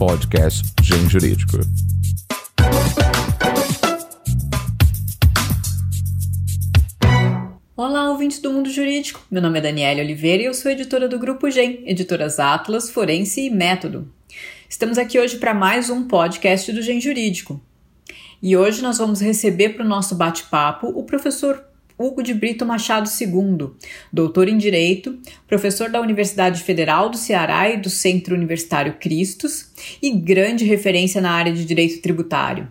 podcast Gen Jurídico. Olá, ouvintes do mundo jurídico. Meu nome é Daniela Oliveira e eu sou editora do Grupo Gen, editoras Atlas, Forense e Método. Estamos aqui hoje para mais um podcast do Gen Jurídico. E hoje nós vamos receber para o nosso bate-papo o professor Hugo de Brito Machado II, doutor em Direito, professor da Universidade Federal do Ceará e do Centro Universitário Cristos e grande referência na área de direito tributário.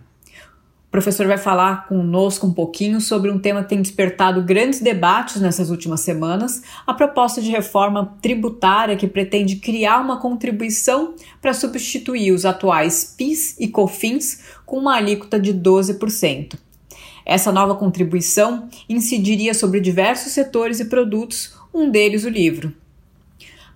O professor vai falar conosco um pouquinho sobre um tema que tem despertado grandes debates nessas últimas semanas, a proposta de reforma tributária que pretende criar uma contribuição para substituir os atuais PIS e COFINS com uma alíquota de 12%. Essa nova contribuição incidiria sobre diversos setores e produtos, um deles o livro.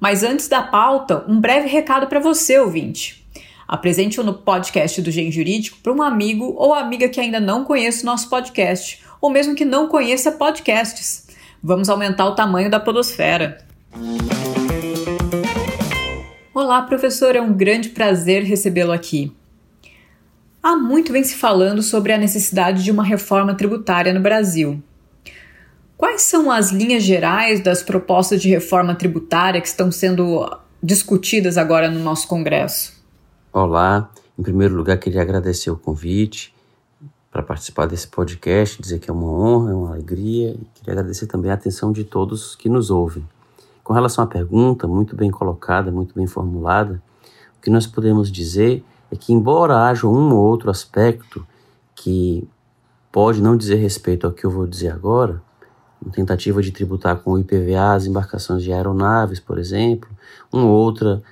Mas antes da pauta, um breve recado para você, ouvinte. Apresente-o no podcast do Gen Jurídico para um amigo ou amiga que ainda não conhece o nosso podcast, ou mesmo que não conheça podcasts. Vamos aumentar o tamanho da podosfera. Olá, professor, é um grande prazer recebê-lo aqui. Há muito vem se falando sobre a necessidade de uma reforma tributária no Brasil. Quais são as linhas gerais das propostas de reforma tributária que estão sendo discutidas agora no nosso Congresso? Olá, em primeiro lugar queria agradecer o convite para participar desse podcast, dizer que é uma honra, é uma alegria e queria agradecer também a atenção de todos que nos ouvem. Com relação à pergunta, muito bem colocada, muito bem formulada, o que nós podemos dizer é que, embora haja um ou outro aspecto que pode não dizer respeito ao que eu vou dizer agora, uma tentativa de tributar com o IPVA as embarcações de aeronaves, por exemplo, uma outra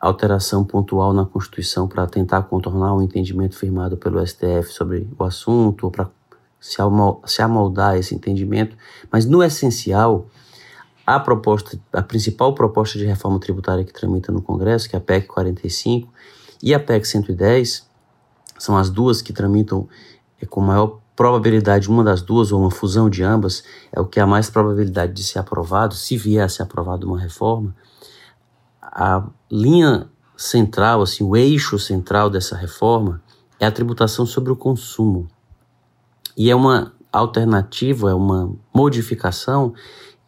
alteração pontual na Constituição para tentar contornar o um entendimento firmado pelo STF sobre o assunto, ou para se amoldar esse entendimento, mas no essencial, a proposta, a principal proposta de reforma tributária que tramita no Congresso, que é a PEC 45, e a PEC 110 são as duas que tramitam é, com maior probabilidade, uma das duas, ou uma fusão de ambas, é o que há mais probabilidade de ser aprovado, se vier a ser aprovado uma reforma. A linha central, assim, o eixo central dessa reforma é a tributação sobre o consumo. E é uma alternativa, é uma modificação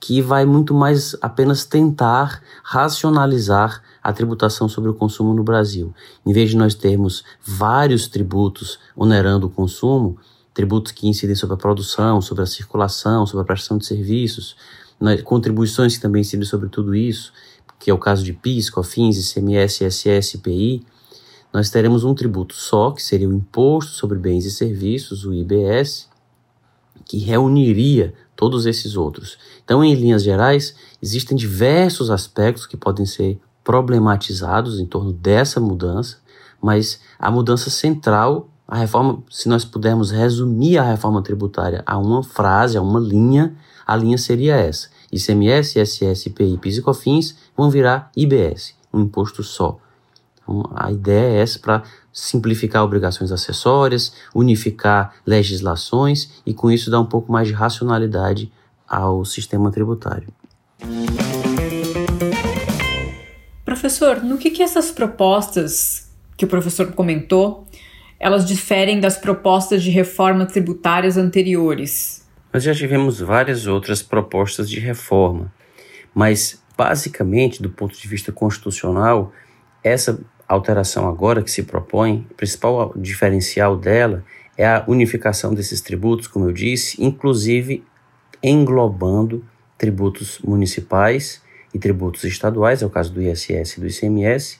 que vai muito mais apenas tentar racionalizar a tributação sobre o consumo no Brasil. Em vez de nós termos vários tributos onerando o consumo, tributos que incidem sobre a produção, sobre a circulação, sobre a prestação de serviços, né, contribuições que também incidem sobre tudo isso, que é o caso de PIS, COFINS, ICMS, ISS, IPI, nós teremos um tributo só, que seria o Imposto sobre Bens e Serviços, o IBS, que reuniria todos esses outros. Então, em linhas gerais, existem diversos aspectos que podem ser problematizados em torno dessa mudança, mas a mudança central, a reforma, se nós pudermos resumir a reforma tributária a uma frase, a uma linha, a linha seria essa: ICMS, ISS, IPI, PIS e COFINS vão virar IBS, um imposto só. Então, a ideia é essa para simplificar obrigações acessórias, unificar legislações e com isso dar um pouco mais de racionalidade ao sistema tributário. Professor, no que, que essas propostas que o professor comentou, elas diferem das propostas de reforma tributárias anteriores? Nós já tivemos várias outras propostas de reforma, mas basicamente, do ponto de vista constitucional, essa alteração agora que se propõe, o principal diferencial dela é a unificação desses tributos, como eu disse, inclusive englobando tributos municipais e tributos estaduais, é o caso do ISS e do ICMS,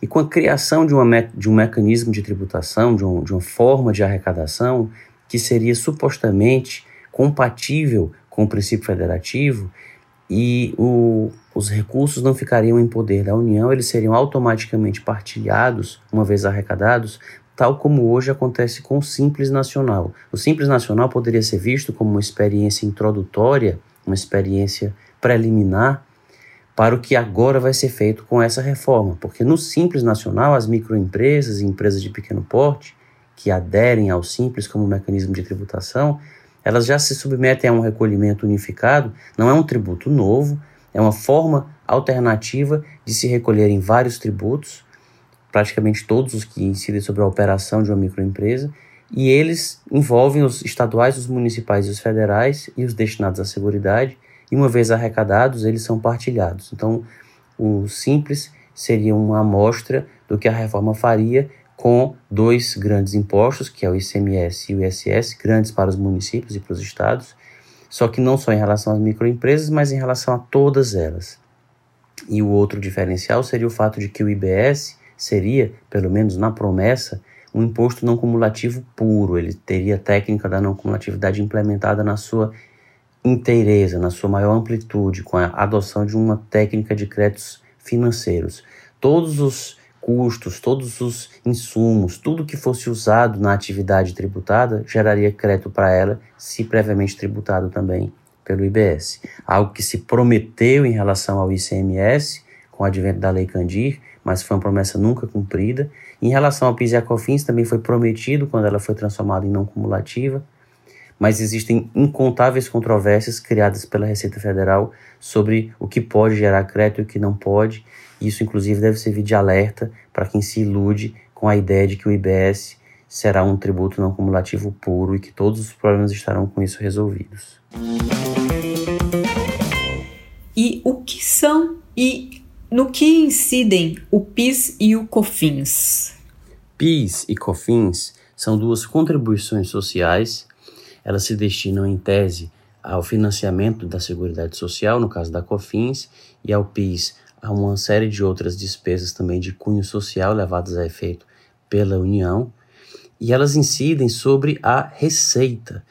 e com a criação de, uma, de um mecanismo de tributação, de, um, de uma forma de arrecadação que seria supostamente compatível com o princípio federativo e o, os recursos não ficariam em poder da União, eles seriam automaticamente partilhados, uma vez arrecadados, tal como hoje acontece com o Simples Nacional. O Simples Nacional poderia ser visto como uma experiência introdutória, uma experiência preliminar para o que agora vai ser feito com essa reforma, porque no Simples Nacional, as microempresas e empresas de pequeno porte que aderem ao Simples como mecanismo de tributação, elas já se submetem a um recolhimento unificado, não é um tributo novo, é uma forma alternativa de se recolherem vários tributos praticamente todos os que incidem sobre a operação de uma microempresa, e eles envolvem os estaduais, os municipais e os federais e os destinados à seguridade, e uma vez arrecadados, eles são partilhados. Então, o simples seria uma amostra do que a reforma faria com dois grandes impostos, que é o ICMS e o ISS, grandes para os municípios e para os estados, só que não só em relação às microempresas, mas em relação a todas elas. E o outro diferencial seria o fato de que o IBS seria, pelo menos na promessa, um imposto não cumulativo puro. Ele teria a técnica da não cumulatividade implementada na sua inteireza, na sua maior amplitude, com a adoção de uma técnica de créditos financeiros. Todos os custos, todos os insumos, tudo que fosse usado na atividade tributada geraria crédito para ela, se previamente tributado também pelo IBS. Algo que se prometeu em relação ao ICMS, com o advento da Lei Candir, mas foi uma promessa nunca cumprida. Em relação ao PIS e a COFINS, também foi prometido quando ela foi transformada em não cumulativa, mas existem incontáveis controvérsias criadas pela Receita Federal sobre o que pode gerar crédito e o que não pode. Isso, inclusive, deve servir de alerta para quem se ilude com a ideia de que o IBS será um tributo não cumulativo puro e que todos os problemas estarão com isso resolvidos. E o que são e no que incidem o PIS e o COFINS? PIS e COFINS são duas contribuições sociais. Elas se destinam, em tese, ao financiamento da Seguridade Social, no caso da COFINS, e ao PIS a uma série de outras despesas também de cunho social levadas a efeito pela União, e elas incidem sobre a receita.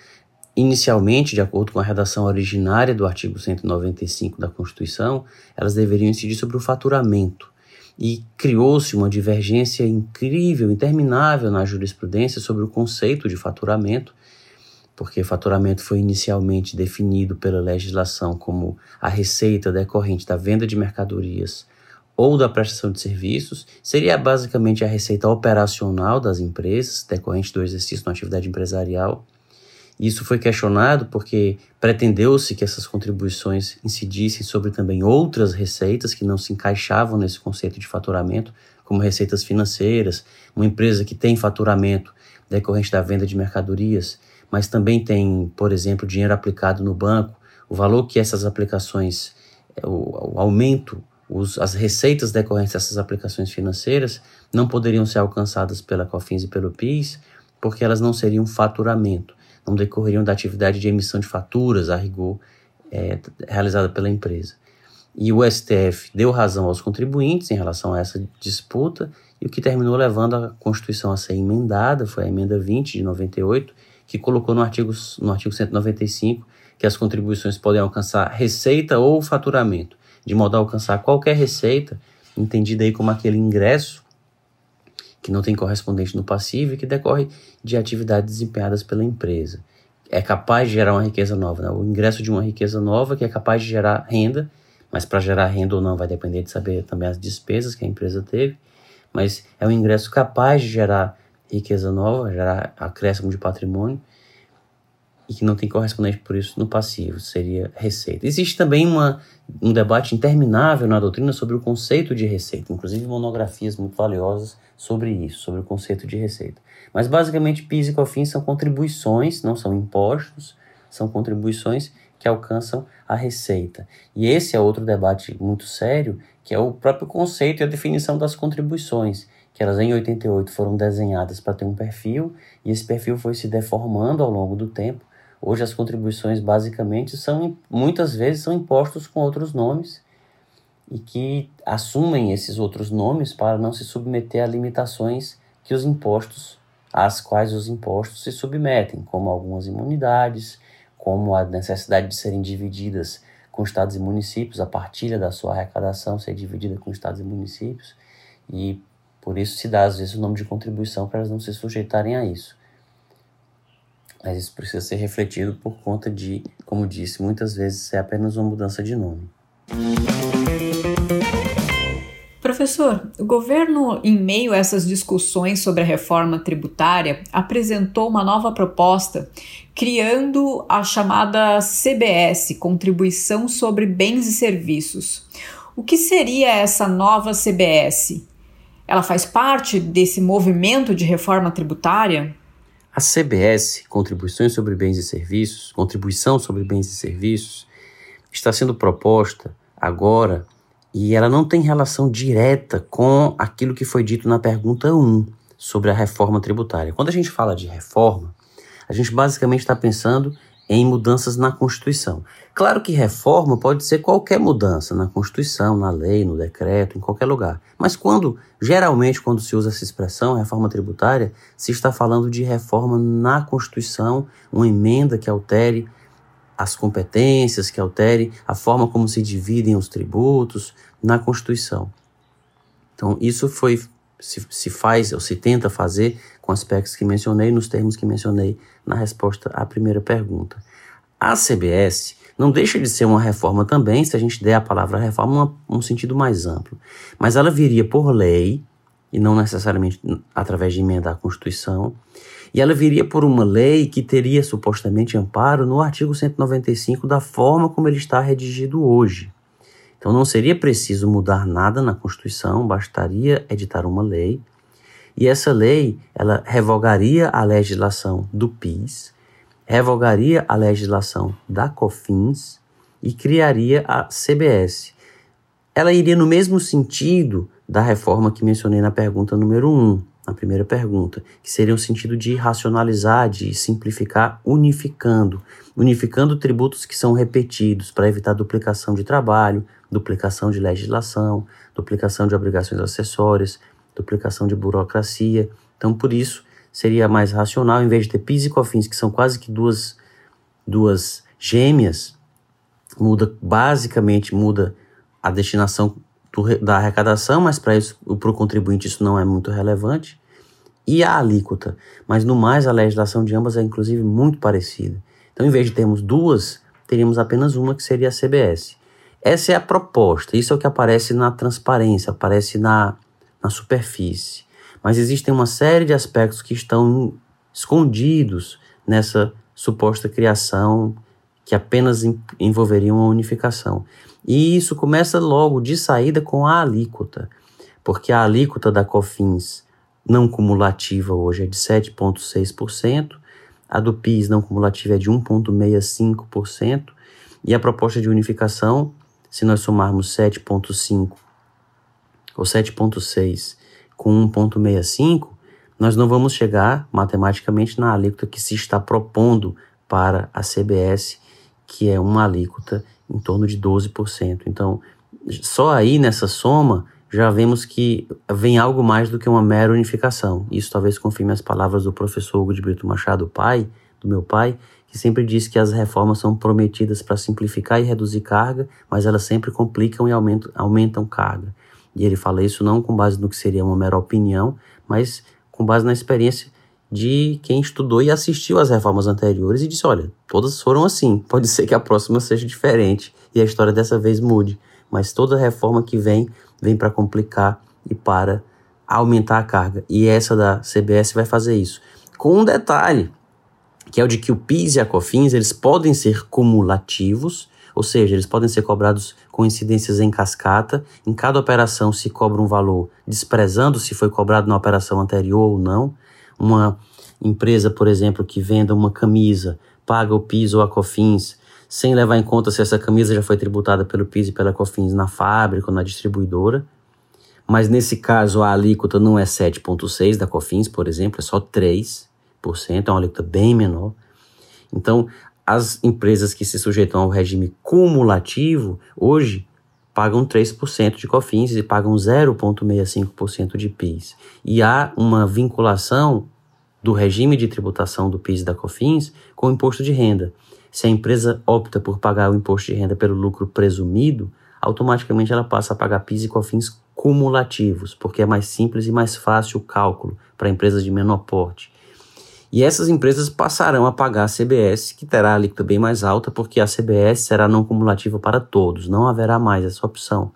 Inicialmente, de acordo com a redação originária do artigo 195 da Constituição, elas deveriam incidir sobre o faturamento. E criou-se uma divergência incrível, interminável na jurisprudência sobre o conceito de faturamento, porque faturamento foi inicialmente definido pela legislação como a receita decorrente da venda de mercadorias ou da prestação de serviços, seria basicamente a receita operacional das empresas decorrente do exercício da atividade empresarial. Isso foi questionado porque pretendeu-se que essas contribuições incidissem sobre também outras receitas que não se encaixavam nesse conceito de faturamento, como receitas financeiras, uma empresa que tem faturamento decorrente da venda de mercadorias mas também tem, por exemplo, dinheiro aplicado no banco, o valor que essas aplicações, é, o, o aumento, os, as receitas decorrentes dessas aplicações financeiras não poderiam ser alcançadas pela COFINS e pelo PIS, porque elas não seriam faturamento, não decorreriam da atividade de emissão de faturas, a rigor, é, realizada pela empresa. E o STF deu razão aos contribuintes em relação a essa disputa, e o que terminou levando a Constituição a ser emendada foi a emenda 20 de 98, que colocou no artigo, no artigo 195 que as contribuições podem alcançar receita ou faturamento, de modo a alcançar qualquer receita, entendida aí como aquele ingresso que não tem correspondente no passivo e que decorre de atividades desempenhadas pela empresa. É capaz de gerar uma riqueza nova, né? o ingresso de uma riqueza nova que é capaz de gerar renda, mas para gerar renda ou não vai depender de saber também as despesas que a empresa teve, mas é um ingresso capaz de gerar riqueza nova, gerar acréscimo de patrimônio, e que não tem correspondente por isso no passivo, seria receita. Existe também uma, um debate interminável na doutrina sobre o conceito de receita, inclusive monografias muito valiosas sobre isso, sobre o conceito de receita. Mas basicamente PIS e COFINS são contribuições, não são impostos, são contribuições que alcançam a receita. E esse é outro debate muito sério, que é o próprio conceito e a definição das contribuições que elas em 88 foram desenhadas para ter um perfil e esse perfil foi se deformando ao longo do tempo. Hoje as contribuições basicamente são muitas vezes são impostos com outros nomes e que assumem esses outros nomes para não se submeter a limitações que os impostos às quais os impostos se submetem, como algumas imunidades, como a necessidade de serem divididas com estados e municípios, a partilha da sua arrecadação ser dividida com estados e municípios, e por isso se dá às vezes o nome de contribuição para elas não se sujeitarem a isso. Mas isso precisa ser refletido por conta de, como disse, muitas vezes é apenas uma mudança de nome. Professor, o governo, em meio a essas discussões sobre a reforma tributária, apresentou uma nova proposta criando a chamada CBS Contribuição sobre Bens e Serviços. O que seria essa nova CBS? Ela faz parte desse movimento de reforma tributária? A CBS, Contribuições sobre Bens e Serviços, Contribuição sobre Bens e Serviços, está sendo proposta agora e ela não tem relação direta com aquilo que foi dito na pergunta 1 sobre a reforma tributária. Quando a gente fala de reforma, a gente basicamente está pensando em mudanças na Constituição. Claro que reforma pode ser qualquer mudança na Constituição, na lei, no decreto, em qualquer lugar. Mas quando, geralmente, quando se usa essa expressão, reforma tributária, se está falando de reforma na Constituição, uma emenda que altere as competências, que altere a forma como se dividem os tributos na Constituição. Então, isso foi se, se faz ou se tenta fazer com aspectos que mencionei, nos termos que mencionei na resposta à primeira pergunta. A CBS não deixa de ser uma reforma também, se a gente der a palavra reforma um sentido mais amplo, mas ela viria por lei, e não necessariamente através de emenda à Constituição, e ela viria por uma lei que teria supostamente amparo no artigo 195 da forma como ele está redigido hoje. Então não seria preciso mudar nada na Constituição, bastaria editar uma lei, e essa lei ela revogaria a legislação do PIS, revogaria a legislação da COFINS e criaria a CBS. Ela iria no mesmo sentido da reforma que mencionei na pergunta número 1, na primeira pergunta, que seria o sentido de racionalizar, de simplificar, unificando, unificando tributos que são repetidos para evitar duplicação de trabalho, duplicação de legislação, duplicação de obrigações acessórias, duplicação de burocracia. Então, por isso, seria mais racional, em vez de ter PIS e COFINS, que são quase que duas, duas gêmeas, muda basicamente muda a destinação do, da arrecadação, mas para o contribuinte isso não é muito relevante, e a alíquota. Mas no mais a legislação de ambas é inclusive muito parecida. Então, em vez de termos duas, teríamos apenas uma que seria a CBS. Essa é a proposta, isso é o que aparece na transparência, aparece na, na superfície. Mas existem uma série de aspectos que estão escondidos nessa suposta criação que apenas envolveriam a unificação. E isso começa logo de saída com a alíquota, porque a alíquota da COFINS não cumulativa hoje é de 7,6%, a do PIS não cumulativa é de 1,65%, e a proposta de unificação se nós somarmos 7.5 ou 7.6 com 1.65, nós não vamos chegar matematicamente na alíquota que se está propondo para a CBS, que é uma alíquota em torno de 12%. Então, só aí nessa soma já vemos que vem algo mais do que uma mera unificação. Isso talvez confirme as palavras do professor Hugo de Brito Machado, pai, do meu pai, que sempre diz que as reformas são prometidas para simplificar e reduzir carga, mas elas sempre complicam e aumentam, aumentam carga. E ele fala isso não com base no que seria uma mera opinião, mas com base na experiência de quem estudou e assistiu às reformas anteriores e disse: olha, todas foram assim, pode ser que a próxima seja diferente e a história dessa vez mude, mas toda reforma que vem, vem para complicar e para aumentar a carga. E essa da CBS vai fazer isso. Com um detalhe: que é o de que o PIS e a COFINS eles podem ser cumulativos, ou seja, eles podem ser cobrados com incidências em cascata. Em cada operação se cobra um valor, desprezando se foi cobrado na operação anterior ou não. Uma empresa, por exemplo, que venda uma camisa, paga o PIS ou a COFINS, sem levar em conta se essa camisa já foi tributada pelo PIS e pela COFINS na fábrica ou na distribuidora. Mas nesse caso a alíquota não é 7,6 da COFINS, por exemplo, é só 3 é uma alíquota bem menor. Então, as empresas que se sujeitam ao regime cumulativo, hoje, pagam 3% de COFINS e pagam 0,65% de PIS. E há uma vinculação do regime de tributação do PIS e da COFINS com o imposto de renda. Se a empresa opta por pagar o imposto de renda pelo lucro presumido, automaticamente ela passa a pagar PIS e COFINS cumulativos, porque é mais simples e mais fácil o cálculo para empresas de menor porte. E essas empresas passarão a pagar a CBS, que terá a alíquota bem mais alta, porque a CBS será não cumulativa para todos, não haverá mais essa opção.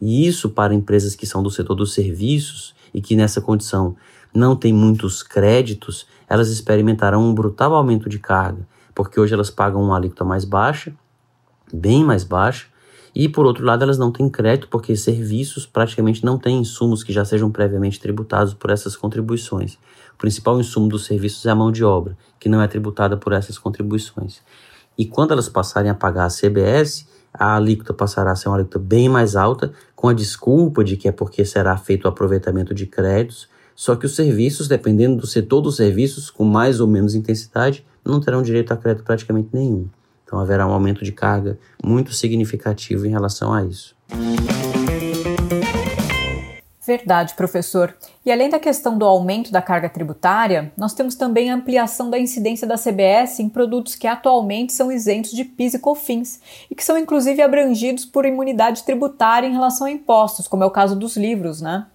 E isso para empresas que são do setor dos serviços e que nessa condição não têm muitos créditos, elas experimentarão um brutal aumento de carga, porque hoje elas pagam uma alíquota mais baixa, bem mais baixa, E, por outro lado, elas não têm crédito porque serviços praticamente não têm insumos que já sejam previamente tributados por essas contribuições. O principal insumo dos serviços é a mão de obra, que não é tributada por essas contribuições. E quando elas passarem a pagar a CBS, a alíquota passará a ser uma alíquota bem mais alta, com a desculpa de que é porque será feito o aproveitamento de créditos, só que os serviços, dependendo do setor dos serviços, com mais ou menos intensidade, não terão direito a crédito praticamente nenhum. Então haverá um aumento de carga muito significativo em relação a isso. Verdade, professor. E além da questão do aumento da carga tributária, nós temos também a ampliação da incidência da CBS em produtos que atualmente são isentos de PIS e COFINS e que são inclusive abrangidos por imunidade tributária em relação a impostos, como é o caso dos livros, né?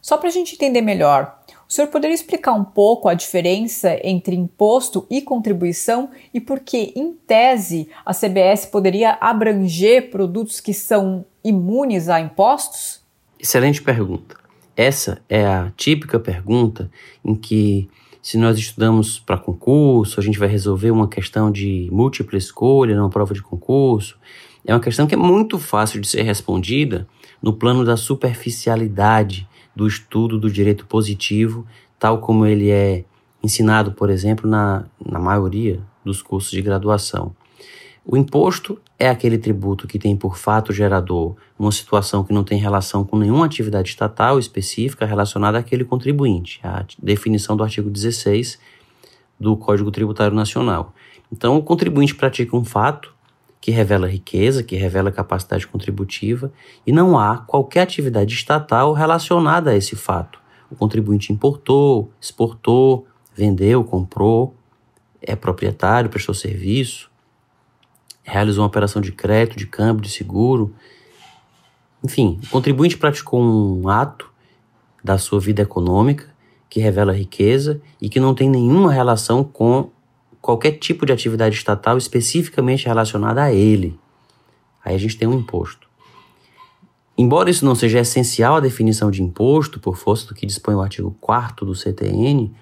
Só para a gente entender melhor, o senhor poderia explicar um pouco a diferença entre imposto e contribuição e por que, em tese, a CBS poderia abranger produtos que são imunes a impostos? Excelente pergunta. Essa é a típica pergunta em que, se nós estudamos para concurso, a gente vai resolver uma questão de múltipla escolha numa prova de concurso. É uma questão que é muito fácil de ser respondida no plano da superficialidade do estudo do direito positivo, tal como ele é ensinado, por exemplo, na, na maioria dos cursos de graduação. O imposto é aquele tributo que tem por fato gerador uma situação que não tem relação com nenhuma atividade estatal específica relacionada àquele contribuinte, a definição do artigo 16 do Código Tributário Nacional. Então, o contribuinte pratica um fato que revela riqueza, que revela capacidade contributiva, e não há qualquer atividade estatal relacionada a esse fato. O contribuinte importou, exportou, vendeu, comprou, é proprietário, prestou serviço, realizou uma operação de crédito, de câmbio, de seguro. Enfim, o contribuinte praticou um ato da sua vida econômica que revela riqueza e que não tem nenhuma relação com qualquer tipo de atividade estatal especificamente relacionada a ele. Aí a gente tem um imposto. Embora isso não seja essencial à definição de imposto, por força do que dispõe o artigo 4 do CTN,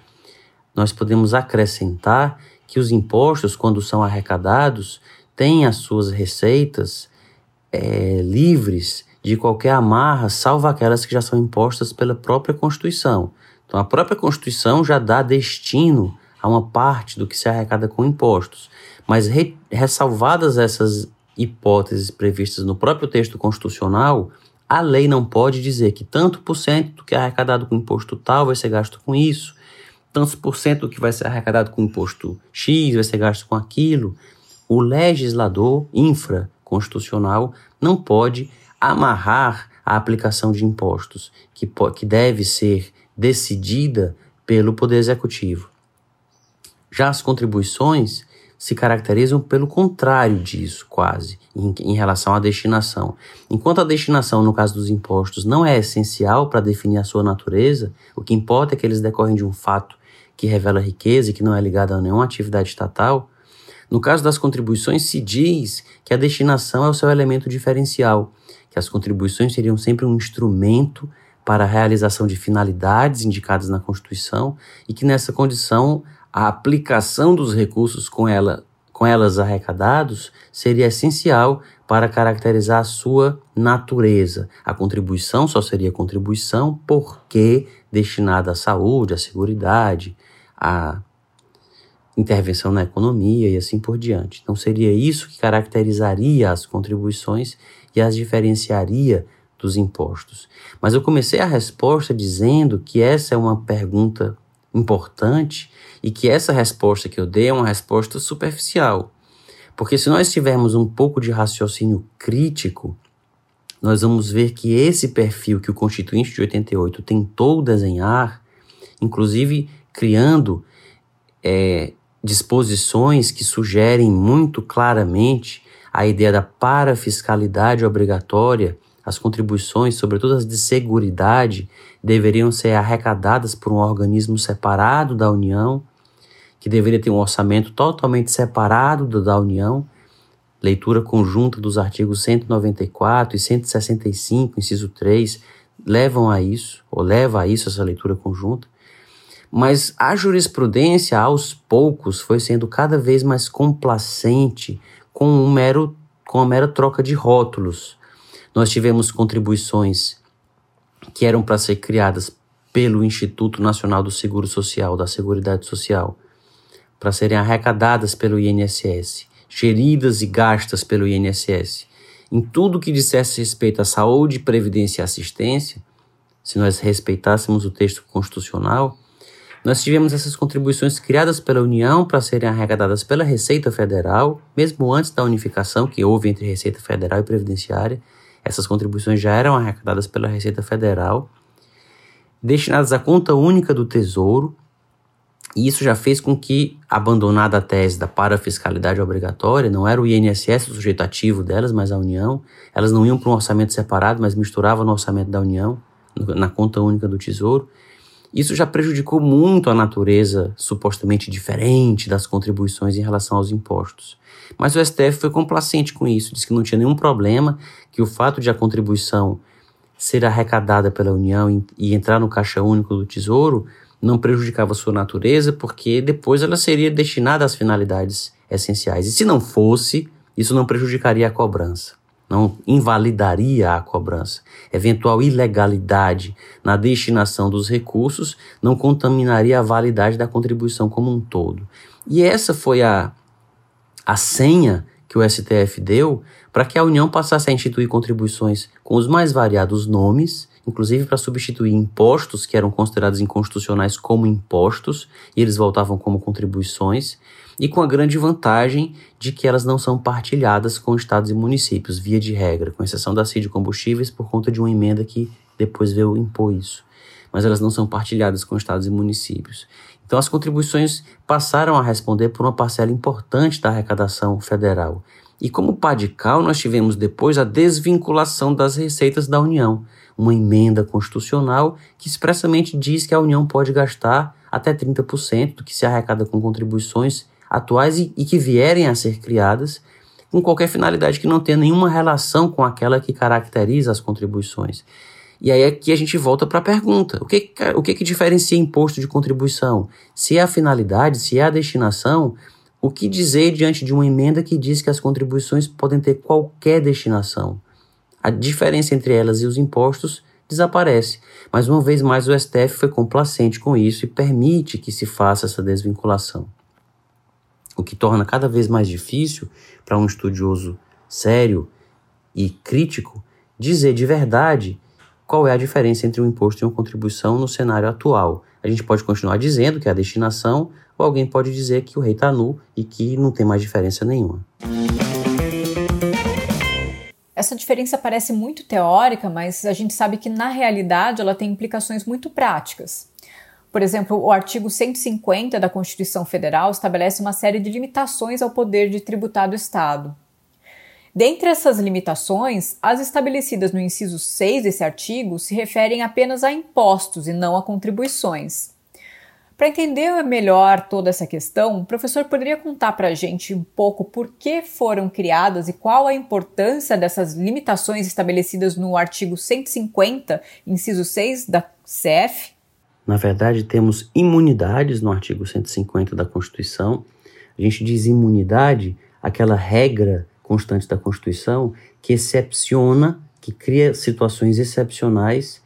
nós podemos acrescentar que os impostos, quando são arrecadados, têm as suas receitas é, livres de qualquer amarra, salvo aquelas que já são impostas pela própria Constituição. Então, a própria Constituição já dá destino a uma parte do que se arrecada com impostos. Mas re, ressalvadas essas hipóteses previstas no próprio texto constitucional, a lei não pode dizer que tanto por cento do que é arrecadado com imposto tal vai ser gasto com isso, tantos por cento do que vai ser arrecadado com imposto X vai ser gasto com aquilo. O legislador infraconstitucional não pode amarrar a aplicação de impostos, que, que deve ser decidida pelo Poder Executivo. Já as contribuições se caracterizam pelo contrário disso, quase, em, em, relação à destinação. Enquanto a destinação, no caso dos impostos, não é essencial para definir a sua natureza, o que importa é que eles decorrem de um fato que revela riqueza e que não é ligado a nenhuma atividade estatal. No caso das contribuições, se diz que a destinação é o seu elemento diferencial, que as contribuições seriam sempre um instrumento para a realização de finalidades indicadas na Constituição e que nessa condição a aplicação dos recursos com, ela, com elas arrecadados seria essencial para caracterizar a sua natureza. A contribuição só seria contribuição porque destinada à saúde, à seguridade, à intervenção na economia e assim por diante. Então seria isso que caracterizaria as contribuições e as diferenciaria dos impostos. Mas eu comecei a resposta dizendo que essa é uma pergunta importante e que essa resposta que eu dei é uma resposta superficial. Porque se nós tivermos um pouco de raciocínio crítico, nós vamos ver que esse perfil que o Constituinte de 88 tentou desenhar, inclusive criando é, disposições que sugerem muito claramente a ideia da parafiscalidade obrigatória as contribuições, sobretudo as de seguridade, deveriam ser arrecadadas por um organismo separado da União, que deveria ter um orçamento totalmente separado do da União. Leitura conjunta dos artigos 194 e 165, inciso 3, levam a isso, ou leva a isso essa leitura conjunta. Mas a jurisprudência, aos poucos, foi sendo cada vez mais complacente com um mero com a mera troca de rótulos. Nós tivemos contribuições que eram para ser criadas pelo Instituto Nacional do Seguro Social, da Seguridade Social, para serem arrecadadas pelo INSS, geridas e gastas pelo INSS. Em tudo que dissesse respeito à saúde, previdência e assistência, se nós respeitássemos o texto constitucional, nós tivemos essas contribuições criadas pela União para serem arrecadadas pela Receita Federal, mesmo antes da unificação que houve entre Receita Federal e Previdenciária. Essas contribuições já eram arrecadadas pela Receita Federal, destinadas à conta única do Tesouro, e isso já fez com que, abandonada a tese da parafiscalidade obrigatória, não era o INSS o sujeito ativo delas, mas a União, elas não iam para um orçamento separado, mas misturavam no orçamento da União, na conta única do Tesouro. Isso já prejudicou muito a natureza supostamente diferente das contribuições em relação aos impostos. Mas o STF foi complacente com isso, disse que não tinha nenhum problema, que o fato de a contribuição ser arrecadada pela União e entrar no caixa único do Tesouro não prejudicava sua natureza, porque depois ela seria destinada às finalidades essenciais. E se não fosse, isso não prejudicaria a cobrança não invalidaria a cobrança. Eventual ilegalidade na destinação dos recursos não contaminaria a validade da contribuição como um todo. E essa foi a, a senha que o STF deu para que a União passasse a instituir contribuições com os mais variados nomes, inclusive para substituir impostos que eram considerados inconstitucionais como impostos, e eles voltavam como contribuições, e com a grande vantagem de que elas não são partilhadas com estados e municípios, via de regra, com exceção da CID Combustíveis, por conta de uma emenda que depois veio impor isso. Mas elas não são partilhadas com estados e municípios. Então, as contribuições passaram a responder por uma parcela importante da arrecadação federal. E como padical, nós tivemos depois a desvinculação das receitas da União, uma emenda constitucional que expressamente diz que a União pode gastar até 30% do que se arrecada com contribuições atuais e, e que vierem a ser criadas com qualquer finalidade que não tenha nenhuma relação com aquela que caracteriza as contribuições. E aí aqui a gente volta para a pergunta: o que, o que, que diferencia imposto de contribuição? Se é a finalidade, se é a destinação, o que dizer diante de uma emenda que diz que as contribuições podem ter qualquer destinação? A diferença entre elas e os impostos desaparece. Mas uma vez mais o STF foi complacente com isso e permite que se faça essa desvinculação o que torna cada vez mais difícil para um estudioso sério e crítico dizer de verdade qual é a diferença entre um imposto e uma contribuição no cenário atual. A gente pode continuar dizendo que é a destinação, ou alguém pode dizer que o rei está nu e que não tem mais diferença nenhuma. Essa diferença parece muito teórica, mas a gente sabe que na realidade ela tem implicações muito práticas. Por exemplo, o artigo 150 da Constituição Federal estabelece uma série de limitações ao poder de tributar do Estado. Dentre essas limitações, as estabelecidas no inciso 6 desse artigo se referem apenas a impostos e não a contribuições. Para entender melhor toda essa questão, o professor poderia contar para a gente um pouco por que foram criadas e qual a importância dessas limitações estabelecidas no artigo 150, inciso 6 da CF? Na verdade, temos imunidades no artigo 150 da Constituição. A gente diz imunidade, aquela regra constante da Constituição que excepciona, que cria situações excepcionais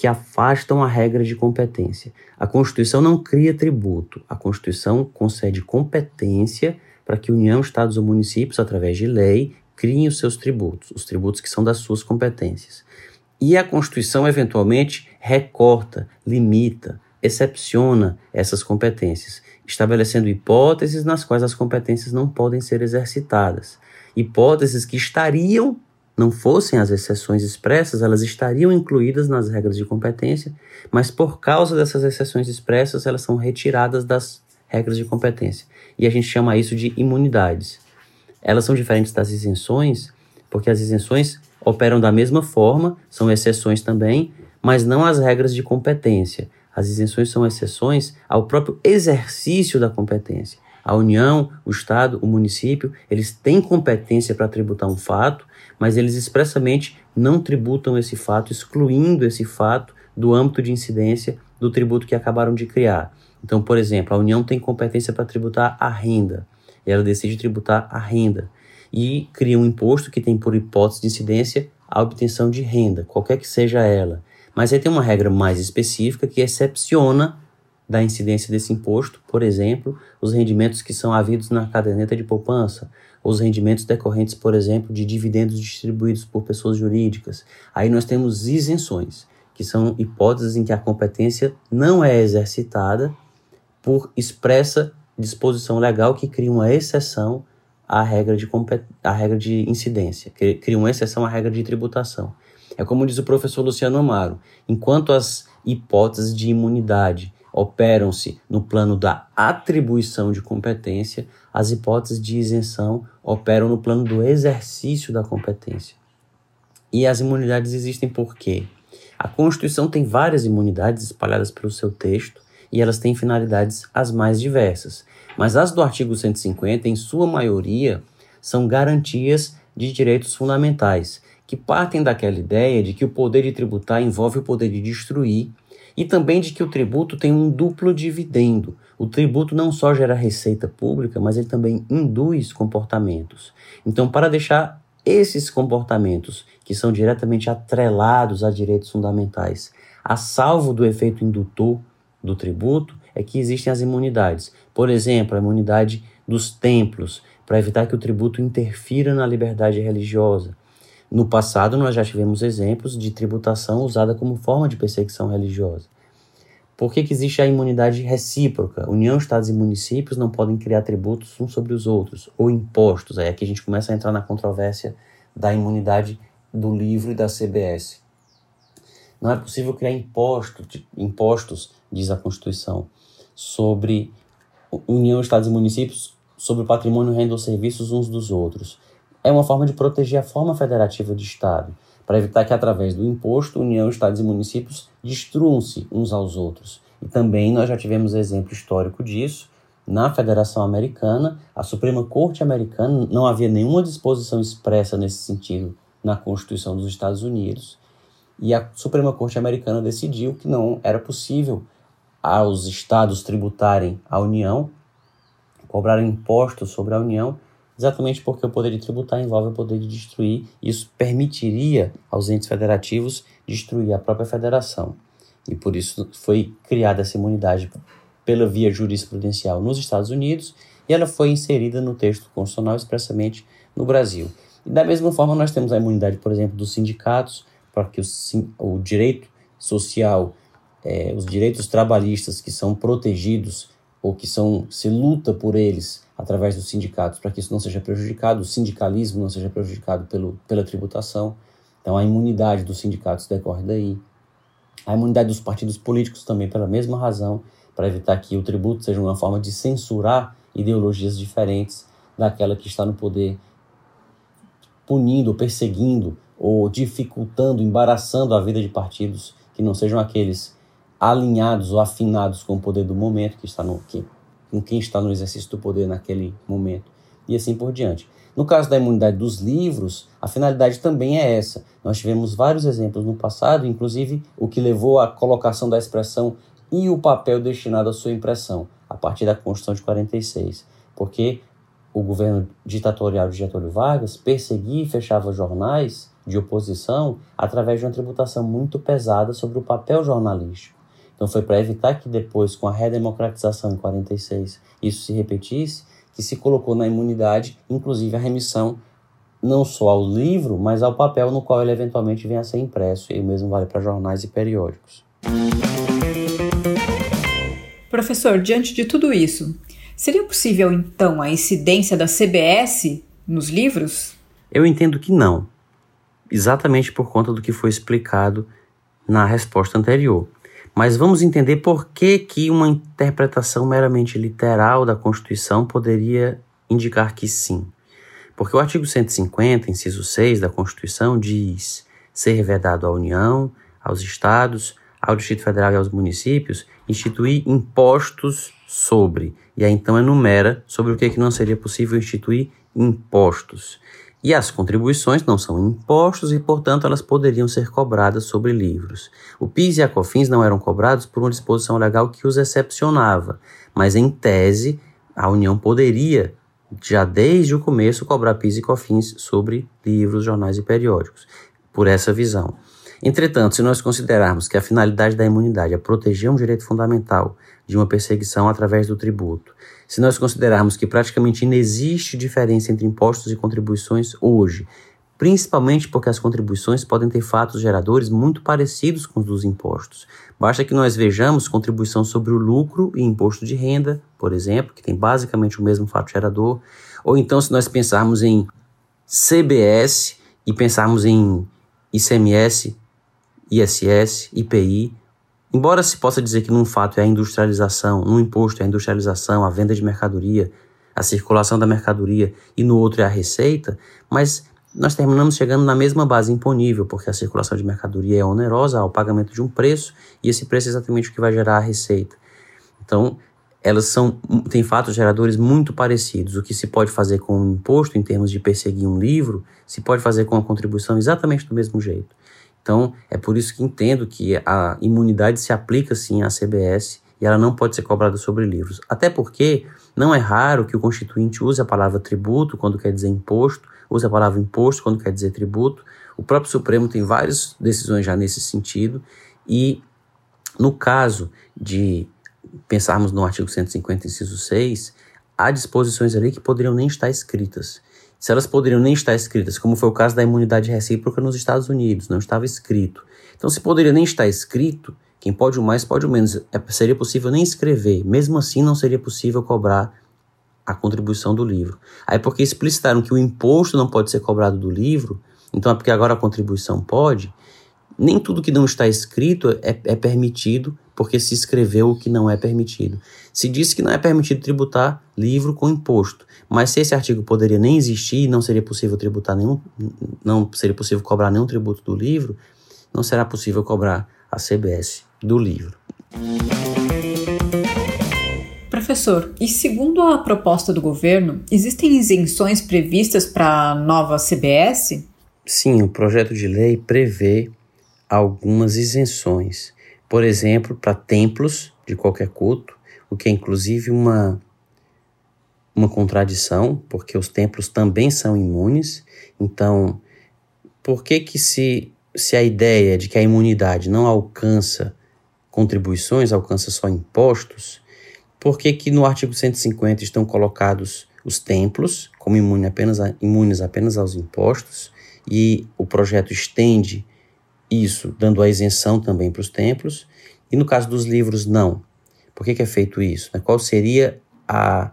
que afastam a regra de competência. A Constituição não cria tributo, a Constituição concede competência para que União, Estados ou municípios, através de lei, criem os seus tributos, os tributos que são das suas competências. E a Constituição, eventualmente, recorta, limita, excepciona essas competências, estabelecendo hipóteses nas quais as competências não podem ser exercitadas. Hipóteses que estariam, não fossem as exceções expressas, elas estariam incluídas nas regras de competência, mas por causa dessas exceções expressas, elas são retiradas das regras de competência. E a gente chama isso de imunidades. Elas são diferentes das isenções, porque as isenções operam da mesma forma, são exceções também, mas não as regras de competência. As isenções são exceções ao próprio exercício da competência. A União, o Estado, o município, eles têm competência para tributar um fato, mas eles expressamente não tributam esse fato, excluindo esse fato do âmbito de incidência do tributo que acabaram de criar. Então, por exemplo, a União tem competência para tributar a renda, e ela decide tributar a renda. e cria um imposto que tem por hipótese de incidência a obtenção de renda, qualquer que seja ela. Mas aí tem uma regra mais específica que excepciona da incidência desse imposto, por exemplo, os rendimentos que são havidos na caderneta de poupança, os rendimentos decorrentes, por exemplo, de dividendos distribuídos por pessoas jurídicas. Aí nós temos isenções, que são hipóteses em que a competência não é exercitada por expressa disposição legal que cria uma exceção à regra de, à regra de incidência, que cria uma exceção à regra de tributação. É como diz o professor Luciano Amaro, enquanto as hipóteses de imunidade operam-se no plano da atribuição de competência, as hipóteses de isenção operam no plano do exercício da competência. E as imunidades existem por quê? A Constituição tem várias imunidades espalhadas pelo seu texto e elas têm finalidades as mais diversas. Mas as do artigo 150, em sua maioria, são garantias de direitos fundamentais, que partem daquela ideia de que o poder de tributar envolve o poder de destruir e também de que o tributo tem um duplo dividendo. O tributo não só gera receita pública, mas ele também induz comportamentos. Então, para deixar esses comportamentos, que são diretamente atrelados a direitos fundamentais, a salvo do efeito indutor do tributo, é que existem as imunidades. Por exemplo, a imunidade dos templos, para evitar que o tributo interfira na liberdade religiosa. No passado, nós já tivemos exemplos de tributação usada como forma de perseguição religiosa. Por que, que existe a imunidade recíproca? União, Estados e municípios não podem criar tributos uns sobre os outros, ou impostos. Aí aqui a gente começa a entrar na controvérsia da imunidade do livro e da CBS. Não é possível criar imposto, impostos, diz a Constituição, sobre União, Estados e municípios, sobre o patrimônio, renda ou serviços uns dos outros é uma forma de proteger a forma federativa de Estado, para evitar que, através do imposto, União, Estados e municípios destruam-se uns aos outros. E também nós já tivemos exemplo histórico disso. Na Federação Americana, a Suprema Corte Americana não havia nenhuma disposição expressa nesse sentido na Constituição dos Estados Unidos. E a Suprema Corte Americana decidiu que não era possível aos estados tributarem a União, cobrarem impostos sobre a União exatamente porque o poder de tributar envolve o poder de destruir, isso permitiria aos entes federativos destruir a própria federação. E por isso foi criada essa imunidade pela via jurisprudencial nos Estados Unidos e ela foi inserida no texto constitucional expressamente no Brasil. E da mesma forma, nós temos a imunidade, por exemplo, dos sindicatos, para que o, o direito social, é, os direitos trabalhistas que são protegidos ou que são se luta por eles através dos sindicatos para que isso não seja prejudicado, o sindicalismo não seja prejudicado pelo, pela tributação. Então a imunidade dos sindicatos decorre daí. A imunidade dos partidos políticos também pela mesma razão, para evitar que o tributo seja uma forma de censurar ideologias diferentes daquela que está no poder, punindo, perseguindo ou dificultando, embaraçando a vida de partidos que não sejam aqueles alinhados ou afinados com o poder do momento que está no que, com quem está no exercício do poder naquele momento e assim por diante. No caso da imunidade dos livros, a finalidade também é essa. Nós tivemos vários exemplos no passado, inclusive o que levou à colocação da expressão e o papel destinado à sua impressão, a partir da Constituição de 46, porque o governo ditatorial de Getúlio Vargas perseguia e fechava jornais de oposição através de uma tributação muito pesada sobre o papel jornalístico. Então foi para evitar que depois, com a redemocratização em 46, isso se repetisse, que se colocou na imunidade, inclusive a remissão não só ao livro, mas ao papel no qual ele eventualmente venha a ser impresso, e o mesmo vale para jornais e periódicos. Professor, diante de tudo isso, seria possível então a incidência da CBS nos livros? Eu entendo que não, exatamente por conta do que foi explicado na resposta anterior. Mas vamos entender por que, que uma interpretação meramente literal da Constituição poderia indicar que sim. Porque o artigo 150, inciso 6 da Constituição, diz ser vedado à União, aos Estados, ao Distrito Federal e aos municípios instituir impostos sobre. E aí então enumera sobre o que, que não seria possível instituir impostos. E as contribuições não são impostos e, portanto, elas poderiam ser cobradas sobre livros. O PIS e a COFINS não eram cobrados por uma disposição legal que os excepcionava, mas em tese a União poderia já desde o começo, cobrar PIS e COFINS sobre livros, jornais e periódicos, por essa visão. Entretanto, se nós considerarmos que a finalidade da imunidade é proteger um direito fundamental de uma perseguição através do tributo, se nós considerarmos que praticamente não existe diferença entre impostos e contribuições hoje, principalmente porque as contribuições podem ter fatos geradores muito parecidos com os dos impostos. Basta que nós vejamos contribuição sobre o lucro e imposto de renda, por exemplo, que tem basicamente o mesmo fato gerador, ou então se nós pensarmos em CBS e pensarmos em ICMS, ISS, IPI, embora se possa dizer que num fato é a industrialização, num imposto é a industrialização, a venda de mercadoria, a circulação da mercadoria e no outro é a receita, mas nós terminamos chegando na mesma base imponível, porque a circulação de mercadoria é onerosa ao pagamento de um preço, e esse preço é exatamente o que vai gerar a receita. Então, elas são têm fatos geradores muito parecidos. O que se pode fazer com um imposto em termos de perseguir um livro, se pode fazer com a contribuição exatamente do mesmo jeito. Então, é por isso que entendo que a imunidade se aplica sim à CBS e ela não pode ser cobrada sobre livros. Até porque não é raro que o constituinte use a palavra tributo quando quer dizer imposto, use a palavra imposto quando quer dizer tributo. O próprio Supremo tem várias decisões já nesse sentido e no caso de pensarmos no artigo 150, inciso 6, há disposições ali que poderiam nem estar escritas. Se elas poderiam nem estar escritas, como foi o caso da imunidade recíproca nos Estados Unidos, não estava escrito. Então, se poderia nem estar escrito, quem pode o mais pode o menos. É, seria possível nem escrever, mesmo assim não seria possível cobrar a contribuição do livro. Aí porque explicitaram que o imposto não pode ser cobrado do livro, então é porque agora a contribuição pode. Nem tudo que não está escrito é, é permitido porque se escreveu o que não é permitido. Se disse que não é permitido tributar livro com imposto, mas se esse artigo poderia nem existir, não seria possível tributar nenhum, não seria possível cobrar nenhum tributo do livro, não será possível cobrar a CBS do livro. Professor, e segundo a proposta do governo, existem isenções previstas para a nova CBS? Sim, o projeto de lei prevê algumas isenções. Por exemplo, para templos de qualquer culto, o que é inclusive uma, uma contradição, porque os templos também são imunes. Então, por que que se, se a ideia de que a imunidade não alcança contribuições, alcança só impostos, por que, que no artigo 150 estão colocados os templos como imune apenas a, imunes apenas aos impostos e o projeto estende isso, dando a isenção também para os templos, e no caso dos livros, não. Por que, que é feito isso? Qual seria a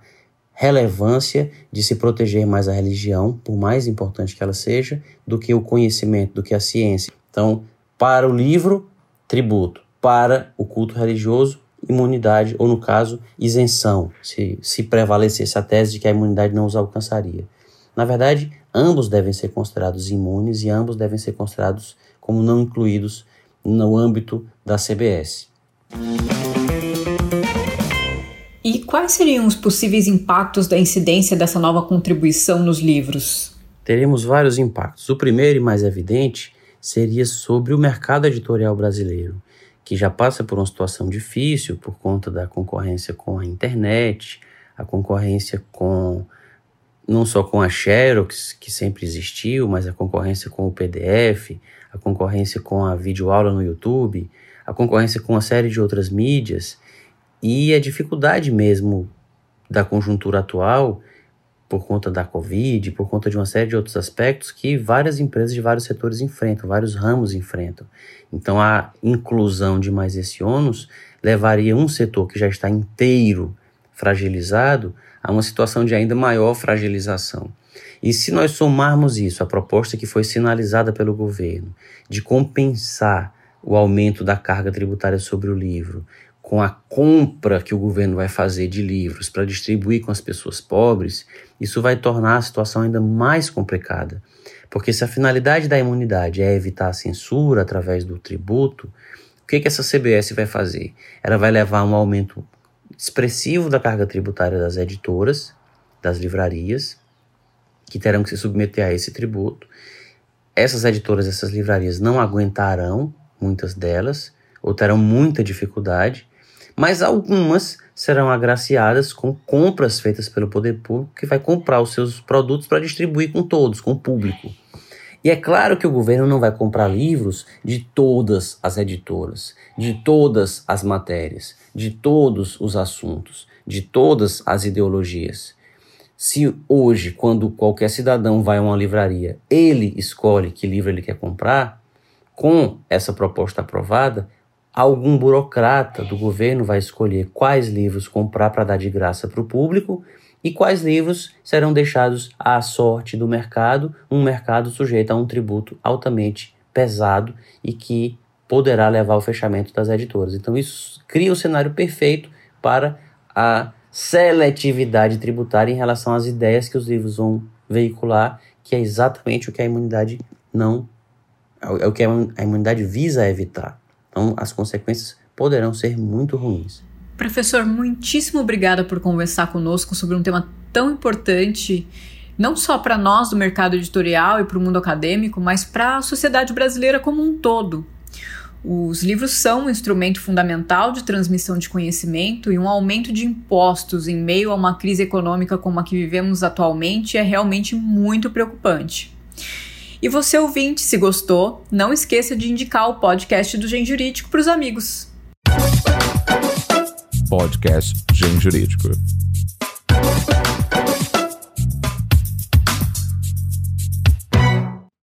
relevância de se proteger mais a religião, por mais importante que ela seja, do que o conhecimento, do que a ciência? Então, para o livro, tributo. Para o culto religioso, imunidade, ou no caso, isenção, se, se prevalecesse a tese de que a imunidade não os alcançaria. Na verdade, ambos devem ser considerados imunes e ambos devem ser considerados como não incluídos no âmbito da CBS. E quais seriam os possíveis impactos da incidência dessa nova contribuição nos livros? Teremos vários impactos. O primeiro e mais evidente seria sobre o mercado editorial brasileiro que já passa por uma situação difícil por conta da concorrência com a internet, a concorrência com não só com a Xerox, que sempre existiu, mas a concorrência com o PDF, a concorrência com a videoaula no YouTube, a concorrência com uma série de outras mídias e a dificuldade mesmo da conjuntura atual por conta da Covid, por conta de uma série de outros aspectos que várias empresas de vários setores enfrentam, vários ramos enfrentam. Então, a inclusão de mais esse ônus levaria um setor que já está inteiro fragilizado a uma situação de ainda maior fragilização. E se nós somarmos isso à proposta que foi sinalizada pelo governo de compensar o aumento da carga tributária sobre o livro, com a compra que o governo vai fazer de livros para distribuir com as pessoas pobres, isso vai tornar a situação ainda mais complicada. Porque se a finalidade da imunidade é evitar a censura através do tributo, o que, que essa CBS vai fazer? Ela vai levar um aumento expressivo da carga tributária das editoras, das livrarias, que terão que se submeter a esse tributo. Essas editoras, essas livrarias não aguentarão, muitas delas, ou terão muita dificuldade mas algumas serão agraciadas com compras feitas pelo poder público que vai comprar os seus produtos para distribuir com todos, com o público. E é claro que o governo não vai comprar livros de todas as editoras, de todas as matérias, de todos os assuntos, de todas as ideologias. Se hoje, quando qualquer cidadão vai a uma livraria, ele escolhe que livro ele quer comprar, com essa proposta aprovada, algum burocrata do governo vai escolher quais livros comprar para dar de graça para o público e quais livros serão deixados à sorte do mercado, um mercado sujeito a um tributo altamente pesado e que poderá levar ao fechamento das editoras. Então isso cria o um cenário perfeito para a seletividade tributária em relação às ideias que os livros vão veicular, que é exatamente o que a imunidade não é o que a imunidade visa evitar. Então, as consequências poderão ser muito ruins. Professor, muitíssimo obrigada por conversar conosco sobre um tema tão importante, não só para nós do mercado editorial e para o mundo acadêmico, mas para a sociedade brasileira como um todo. Os livros são um instrumento fundamental de transmissão de conhecimento e um aumento de impostos em meio a uma crise econômica como a que vivemos atualmente é realmente muito preocupante. E você ouvinte, se gostou, não esqueça de indicar o podcast do Gen Jurídico para os amigos. Podcast Gen Jurídico.